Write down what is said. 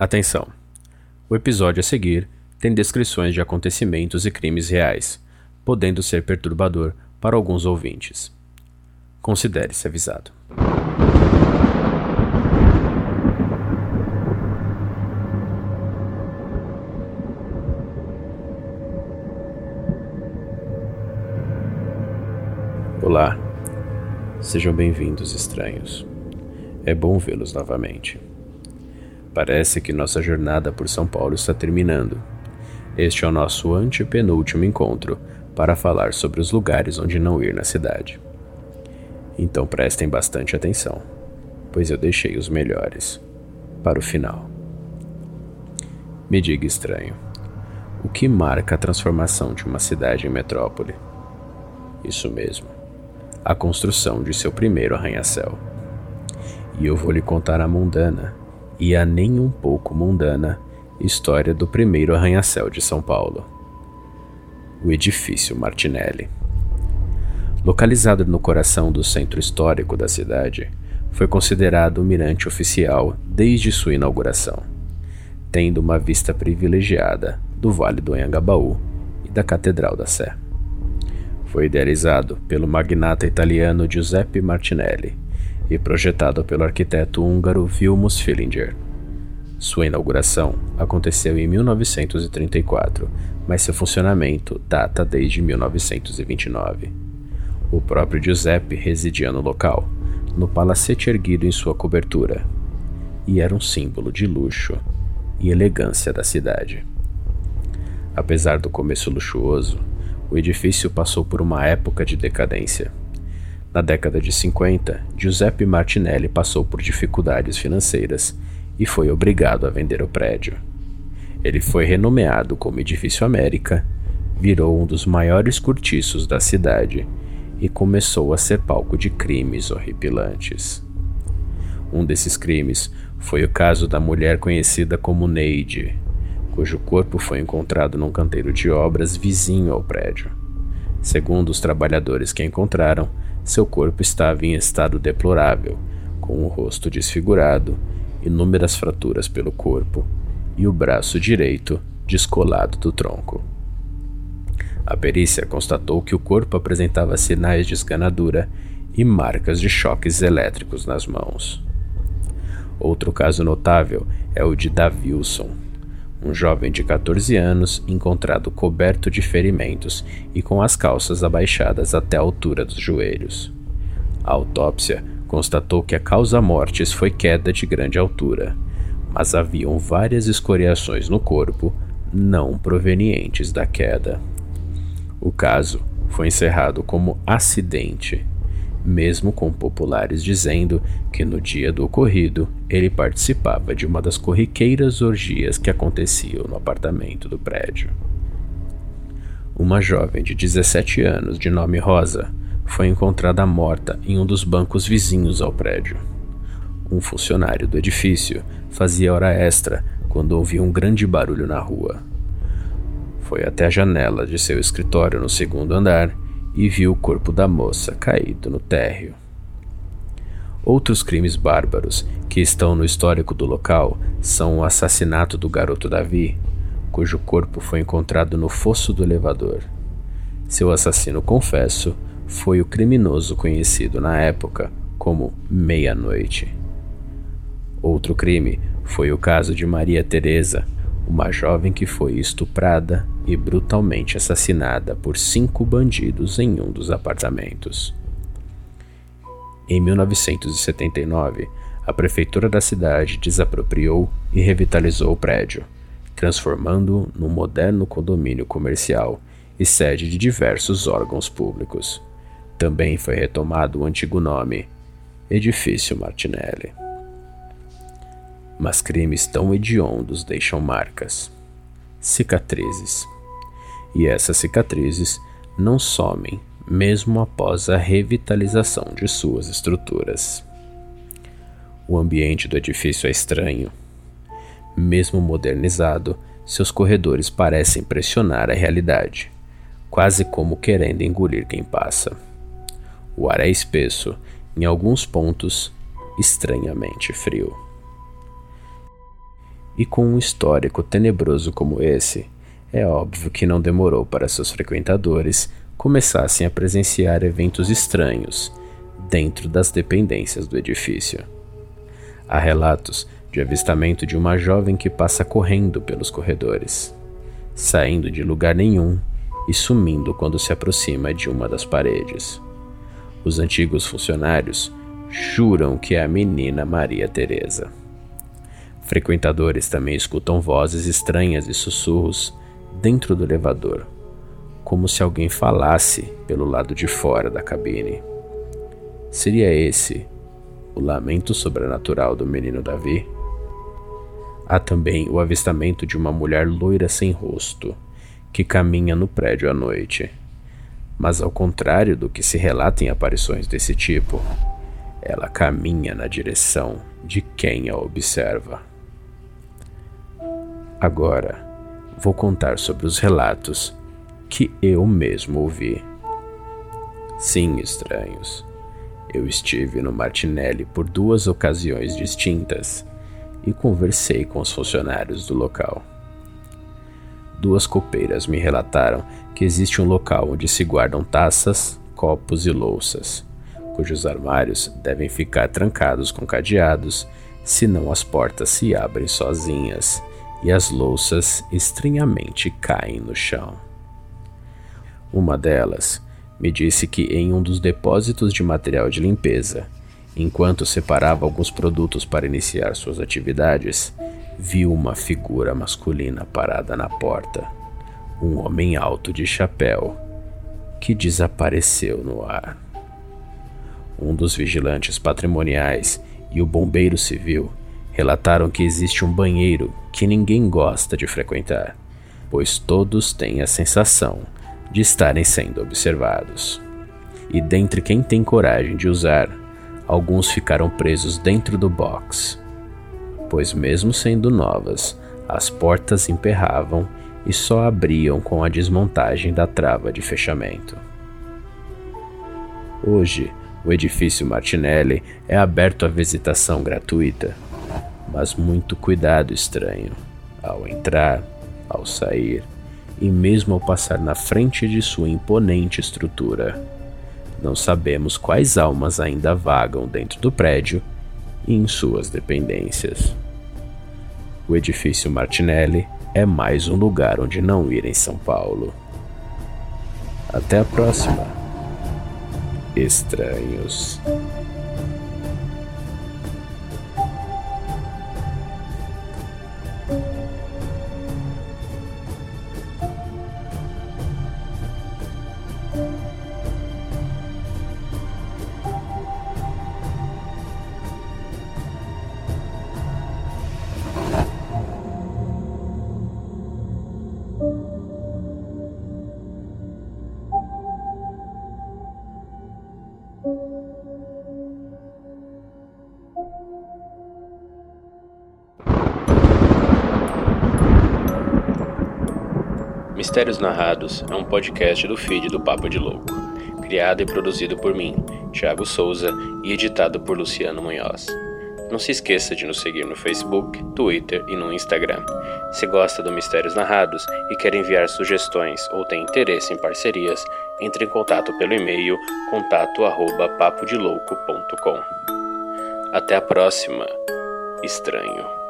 Atenção! O episódio a seguir tem descrições de acontecimentos e crimes reais, podendo ser perturbador para alguns ouvintes. Considere-se avisado. Olá, sejam bem-vindos, estranhos. É bom vê-los novamente. Parece que nossa jornada por São Paulo está terminando. Este é o nosso antepenúltimo encontro para falar sobre os lugares onde não ir na cidade. Então prestem bastante atenção, pois eu deixei os melhores para o final. Me diga estranho, o que marca a transformação de uma cidade em metrópole? Isso mesmo, a construção de seu primeiro arranha-céu. E eu vou lhe contar a mundana e a nem um pouco mundana história do primeiro arranha-céu de São Paulo. O edifício Martinelli. Localizado no coração do centro histórico da cidade, foi considerado o mirante oficial desde sua inauguração, tendo uma vista privilegiada do Vale do Anhangabaú e da Catedral da Sé. Foi idealizado pelo magnata italiano Giuseppe Martinelli e projetado pelo arquiteto húngaro Vilmos Fillinger. Sua inauguração aconteceu em 1934, mas seu funcionamento data desde 1929. O próprio Giuseppe residia no local, no palacete erguido em sua cobertura, e era um símbolo de luxo e elegância da cidade. Apesar do começo luxuoso, o edifício passou por uma época de decadência. Na década de 50, Giuseppe Martinelli passou por dificuldades financeiras e foi obrigado a vender o prédio. Ele foi renomeado como Edifício América, virou um dos maiores cortiços da cidade e começou a ser palco de crimes horripilantes. Um desses crimes foi o caso da mulher conhecida como Neide, cujo corpo foi encontrado num canteiro de obras vizinho ao prédio. Segundo os trabalhadores que encontraram, seu corpo estava em estado deplorável, com o rosto desfigurado, inúmeras fraturas pelo corpo e o braço direito descolado do tronco. A perícia constatou que o corpo apresentava sinais de esganadura e marcas de choques elétricos nas mãos. Outro caso notável é o de Davilson, um jovem de 14 anos encontrado coberto de ferimentos e com as calças abaixadas até a altura dos joelhos. A autópsia constatou que a causa mortes foi queda de grande altura, mas haviam várias escoriações no corpo não provenientes da queda. O caso foi encerrado como acidente mesmo com populares dizendo que no dia do ocorrido ele participava de uma das corriqueiras orgias que aconteciam no apartamento do prédio. Uma jovem de 17 anos, de nome Rosa, foi encontrada morta em um dos bancos vizinhos ao prédio. Um funcionário do edifício fazia hora extra quando ouviu um grande barulho na rua. Foi até a janela de seu escritório no segundo andar e viu o corpo da moça caído no térreo. Outros crimes bárbaros que estão no histórico do local são o assassinato do garoto Davi, cujo corpo foi encontrado no fosso do elevador. Seu assassino confesso foi o criminoso conhecido na época como Meia-Noite. Outro crime foi o caso de Maria Teresa, uma jovem que foi estuprada e brutalmente assassinada por cinco bandidos em um dos apartamentos. Em 1979, a prefeitura da cidade desapropriou e revitalizou o prédio, transformando-o num moderno condomínio comercial e sede de diversos órgãos públicos. Também foi retomado o antigo nome, Edifício Martinelli mas crimes tão hediondos deixam marcas, cicatrizes. E essas cicatrizes não somem mesmo após a revitalização de suas estruturas. O ambiente do edifício é estranho. Mesmo modernizado, seus corredores parecem pressionar a realidade, quase como querendo engolir quem passa. O ar é espesso, em alguns pontos, estranhamente frio. E com um histórico tenebroso como esse, é óbvio que não demorou para seus frequentadores começassem a presenciar eventos estranhos dentro das dependências do edifício. Há relatos de avistamento de uma jovem que passa correndo pelos corredores, saindo de lugar nenhum e sumindo quando se aproxima de uma das paredes. Os antigos funcionários juram que é a menina Maria Teresa. Frequentadores também escutam vozes estranhas e sussurros dentro do elevador, como se alguém falasse pelo lado de fora da cabine. Seria esse o lamento sobrenatural do menino Davi? Há também o avistamento de uma mulher loira sem rosto que caminha no prédio à noite. Mas, ao contrário do que se relata em aparições desse tipo, ela caminha na direção de quem a observa. Agora, vou contar sobre os relatos que eu mesmo ouvi. Sim, estranhos. Eu estive no Martinelli por duas ocasiões distintas e conversei com os funcionários do local. Duas copeiras me relataram que existe um local onde se guardam taças, copos e louças, cujos armários devem ficar trancados com cadeados, senão as portas se abrem sozinhas e as louças estranhamente caem no chão. Uma delas me disse que em um dos depósitos de material de limpeza, enquanto separava alguns produtos para iniciar suas atividades, viu uma figura masculina parada na porta. Um homem alto de chapéu que desapareceu no ar. Um dos vigilantes patrimoniais e o bombeiro civil relataram que existe um banheiro que ninguém gosta de frequentar, pois todos têm a sensação de estarem sendo observados. E dentre quem tem coragem de usar, alguns ficaram presos dentro do box, pois, mesmo sendo novas, as portas emperravam e só abriam com a desmontagem da trava de fechamento. Hoje, o edifício Martinelli é aberto à visitação gratuita mas muito cuidado estranho ao entrar, ao sair e mesmo ao passar na frente de sua imponente estrutura. Não sabemos quais almas ainda vagam dentro do prédio e em suas dependências. O edifício Martinelli é mais um lugar onde não ir em São Paulo. Até a próxima. Estranhos. Mistérios Narrados é um podcast do feed do Papo de Louco, criado e produzido por mim, Thiago Souza, e editado por Luciano Munhoz. Não se esqueça de nos seguir no Facebook, Twitter e no Instagram. Se gosta do Mistérios Narrados e quer enviar sugestões ou tem interesse em parcerias, entre em contato pelo e-mail contato@papodelouco.com. Até a próxima. Estranho.